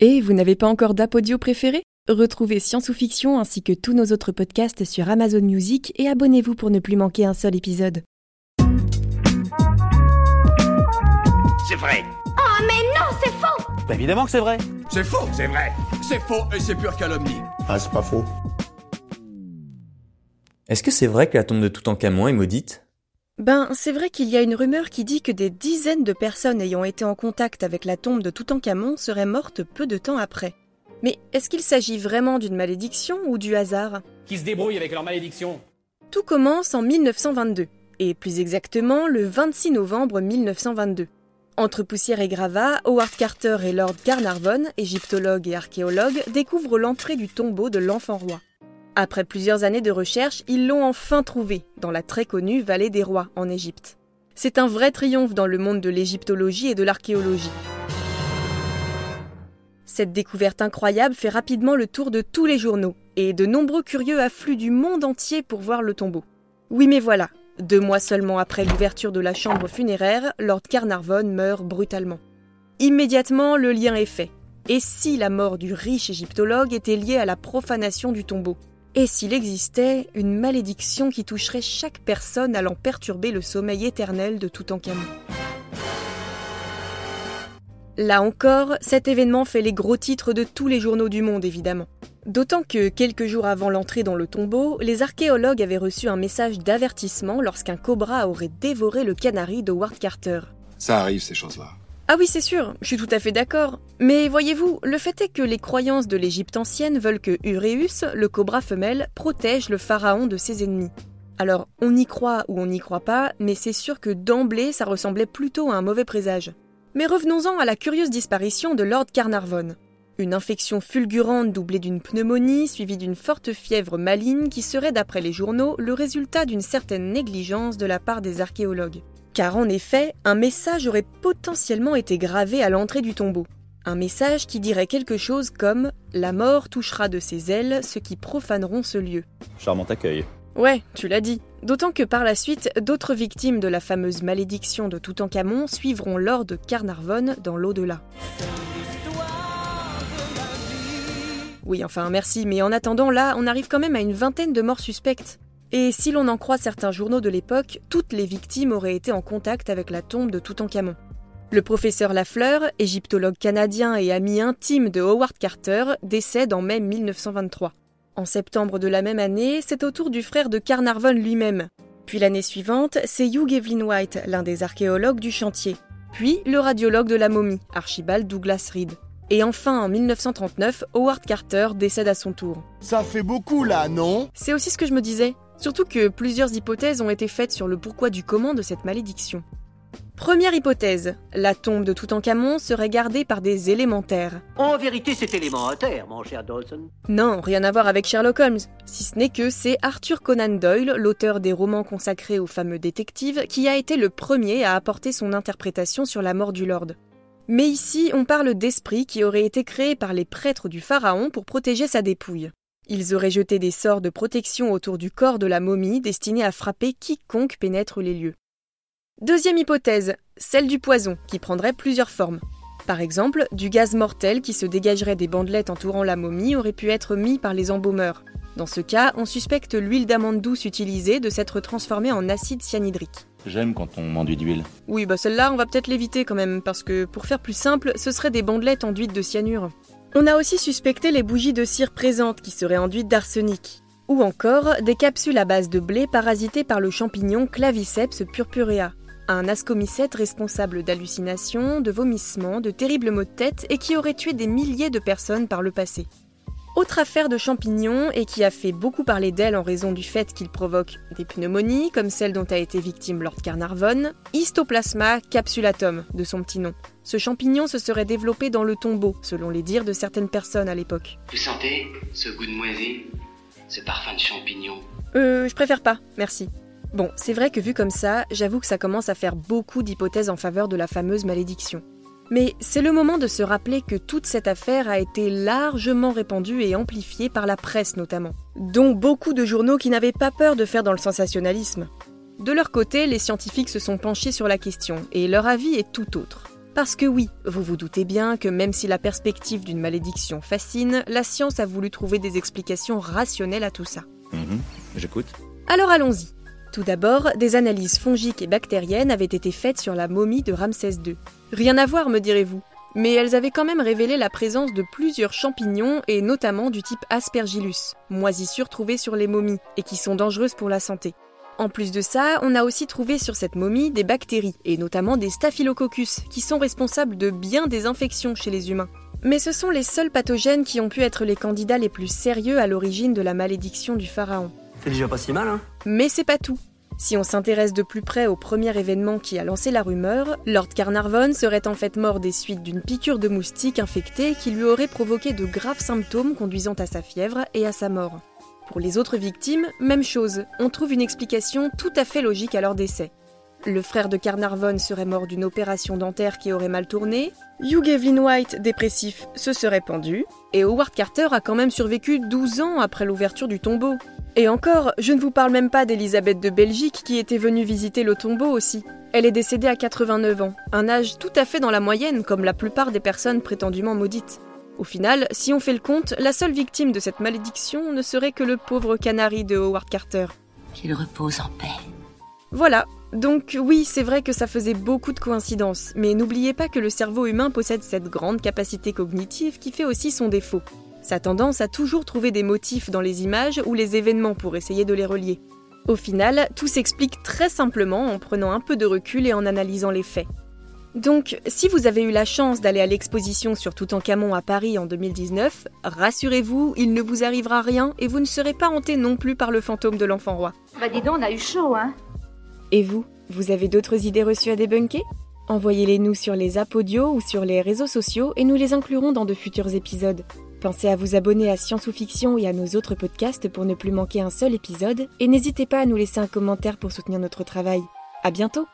Et vous n'avez pas encore d'app audio préféré? Retrouvez Science ou Fiction ainsi que tous nos autres podcasts sur Amazon Music et abonnez-vous pour ne plus manquer un seul épisode. C'est vrai. Oh mais non, c'est faux Bah évidemment que c'est vrai. C'est faux, c'est vrai. C'est faux et c'est pure calomnie. Ah, c'est pas faux. Est-ce que c'est vrai que la tombe de Toutankhamon est maudite? Ben, c'est vrai qu'il y a une rumeur qui dit que des dizaines de personnes ayant été en contact avec la tombe de Toutankhamon seraient mortes peu de temps après. Mais est-ce qu'il s'agit vraiment d'une malédiction ou du hasard? Qui se débrouille avec leur malédiction? Tout commence en 1922, et plus exactement le 26 novembre 1922. Entre poussière et gravats, Howard Carter et Lord Carnarvon, égyptologue et archéologue, découvrent l'entrée du tombeau de l'enfant roi. Après plusieurs années de recherche, ils l'ont enfin trouvé, dans la très connue vallée des rois, en Égypte. C'est un vrai triomphe dans le monde de l'égyptologie et de l'archéologie. Cette découverte incroyable fait rapidement le tour de tous les journaux, et de nombreux curieux affluent du monde entier pour voir le tombeau. Oui mais voilà, deux mois seulement après l'ouverture de la chambre funéraire, Lord Carnarvon meurt brutalement. Immédiatement, le lien est fait. Et si la mort du riche égyptologue était liée à la profanation du tombeau? Et s'il existait une malédiction qui toucherait chaque personne allant perturber le sommeil éternel de Toutankhamon Là encore, cet événement fait les gros titres de tous les journaux du monde, évidemment. D'autant que, quelques jours avant l'entrée dans le tombeau, les archéologues avaient reçu un message d'avertissement lorsqu'un cobra aurait dévoré le canari de Ward Carter. Ça arrive, ces choses-là. Ah oui, c'est sûr, je suis tout à fait d'accord. Mais voyez-vous, le fait est que les croyances de l'Égypte ancienne veulent que Uréus, le cobra femelle, protège le pharaon de ses ennemis. Alors, on y croit ou on n'y croit pas, mais c'est sûr que d'emblée, ça ressemblait plutôt à un mauvais présage. Mais revenons-en à la curieuse disparition de Lord Carnarvon. Une infection fulgurante doublée d'une pneumonie suivie d'une forte fièvre maligne qui serait d'après les journaux le résultat d'une certaine négligence de la part des archéologues. Car en effet, un message aurait potentiellement été gravé à l'entrée du tombeau. Un message qui dirait quelque chose comme ⁇ La mort touchera de ses ailes ceux qui profaneront ce lieu ⁇ Charmant accueil. Ouais, tu l'as dit. D'autant que par la suite, d'autres victimes de la fameuse malédiction de Toutankhamon suivront Lord Carnarvon dans l'au-delà. Oui, enfin merci, mais en attendant, là, on arrive quand même à une vingtaine de morts suspectes. Et si l'on en croit certains journaux de l'époque, toutes les victimes auraient été en contact avec la tombe de Toutankhamon. Le professeur Lafleur, égyptologue canadien et ami intime de Howard Carter, décède en mai 1923. En septembre de la même année, c'est au tour du frère de Carnarvon lui-même. Puis l'année suivante, c'est Hugh Evelyn White, l'un des archéologues du chantier. Puis le radiologue de la momie, Archibald Douglas Reed. Et enfin, en 1939, Howard Carter décède à son tour. Ça fait beaucoup là, non? C'est aussi ce que je me disais. Surtout que plusieurs hypothèses ont été faites sur le pourquoi du comment de cette malédiction. Première hypothèse, la tombe de Toutankhamon serait gardée par des élémentaires. En vérité, c'est élémentaire, mon cher Dawson. Non, rien à voir avec Sherlock Holmes, si ce n'est que c'est Arthur Conan Doyle, l'auteur des romans consacrés aux fameux détectives, qui a été le premier à apporter son interprétation sur la mort du Lord. Mais ici, on parle d'esprits qui auraient été créés par les prêtres du pharaon pour protéger sa dépouille. Ils auraient jeté des sorts de protection autour du corps de la momie destinés à frapper quiconque pénètre les lieux. Deuxième hypothèse, celle du poison, qui prendrait plusieurs formes. Par exemple, du gaz mortel qui se dégagerait des bandelettes entourant la momie aurait pu être mis par les embaumeurs. Dans ce cas, on suspecte l'huile d'amande douce utilisée de s'être transformée en acide cyanhydrique. J'aime quand on m'enduit d'huile. Oui, bah celle-là, on va peut-être l'éviter quand même, parce que pour faire plus simple, ce serait des bandelettes enduites de cyanure. On a aussi suspecté les bougies de cire présentes qui seraient enduites d'arsenic. Ou encore des capsules à base de blé parasitées par le champignon Claviceps purpurea, un ascomycète responsable d'hallucinations, de vomissements, de terribles maux de tête et qui aurait tué des milliers de personnes par le passé. Autre affaire de champignons et qui a fait beaucoup parler d'elle en raison du fait qu'il provoque des pneumonies, comme celle dont a été victime Lord Carnarvon, Histoplasma capsulatum, de son petit nom. Ce champignon se serait développé dans le tombeau, selon les dires de certaines personnes à l'époque. Vous sentez ce goût de moisi Ce parfum de champignon? Euh, je préfère pas, merci. Bon, c'est vrai que vu comme ça, j'avoue que ça commence à faire beaucoup d'hypothèses en faveur de la fameuse malédiction. Mais c'est le moment de se rappeler que toute cette affaire a été largement répandue et amplifiée par la presse notamment, dont beaucoup de journaux qui n'avaient pas peur de faire dans le sensationnalisme. De leur côté, les scientifiques se sont penchés sur la question, et leur avis est tout autre. Parce que oui, vous vous doutez bien que même si la perspective d'une malédiction fascine, la science a voulu trouver des explications rationnelles à tout ça. Mhm, J'écoute. Alors allons-y. Tout d'abord, des analyses fongiques et bactériennes avaient été faites sur la momie de Ramsès II. Rien à voir, me direz-vous. Mais elles avaient quand même révélé la présence de plusieurs champignons et notamment du type Aspergillus, moisissures trouvées sur les momies et qui sont dangereuses pour la santé. En plus de ça, on a aussi trouvé sur cette momie des bactéries, et notamment des staphylococcus, qui sont responsables de bien des infections chez les humains. Mais ce sont les seuls pathogènes qui ont pu être les candidats les plus sérieux à l'origine de la malédiction du pharaon. C'est déjà pas si mal, hein Mais c'est pas tout. Si on s'intéresse de plus près au premier événement qui a lancé la rumeur, Lord Carnarvon serait en fait mort des suites d'une piqûre de moustique infectée qui lui aurait provoqué de graves symptômes conduisant à sa fièvre et à sa mort. Pour les autres victimes, même chose, on trouve une explication tout à fait logique à leur décès. Le frère de Carnarvon serait mort d'une opération dentaire qui aurait mal tourné, Hugh Evelyn White, dépressif, se serait pendu, et Howard Carter a quand même survécu 12 ans après l'ouverture du tombeau. Et encore, je ne vous parle même pas d'Elisabeth de Belgique qui était venue visiter le tombeau aussi. Elle est décédée à 89 ans, un âge tout à fait dans la moyenne comme la plupart des personnes prétendument maudites. Au final, si on fait le compte, la seule victime de cette malédiction ne serait que le pauvre canari de Howard Carter. Qu'il repose en paix. Voilà, donc oui, c'est vrai que ça faisait beaucoup de coïncidences, mais n'oubliez pas que le cerveau humain possède cette grande capacité cognitive qui fait aussi son défaut. Sa tendance à toujours trouver des motifs dans les images ou les événements pour essayer de les relier. Au final, tout s'explique très simplement en prenant un peu de recul et en analysant les faits. Donc, si vous avez eu la chance d'aller à l'exposition sur Toutankhamon à Paris en 2019, rassurez-vous, il ne vous arrivera rien et vous ne serez pas hanté non plus par le fantôme de l'enfant roi. Bah dis donc, on a eu chaud, hein Et vous, vous avez d'autres idées reçues à débunker? Envoyez-les nous sur les audio ou sur les réseaux sociaux et nous les inclurons dans de futurs épisodes. Pensez à vous abonner à Science ou Fiction et à nos autres podcasts pour ne plus manquer un seul épisode et n'hésitez pas à nous laisser un commentaire pour soutenir notre travail. À bientôt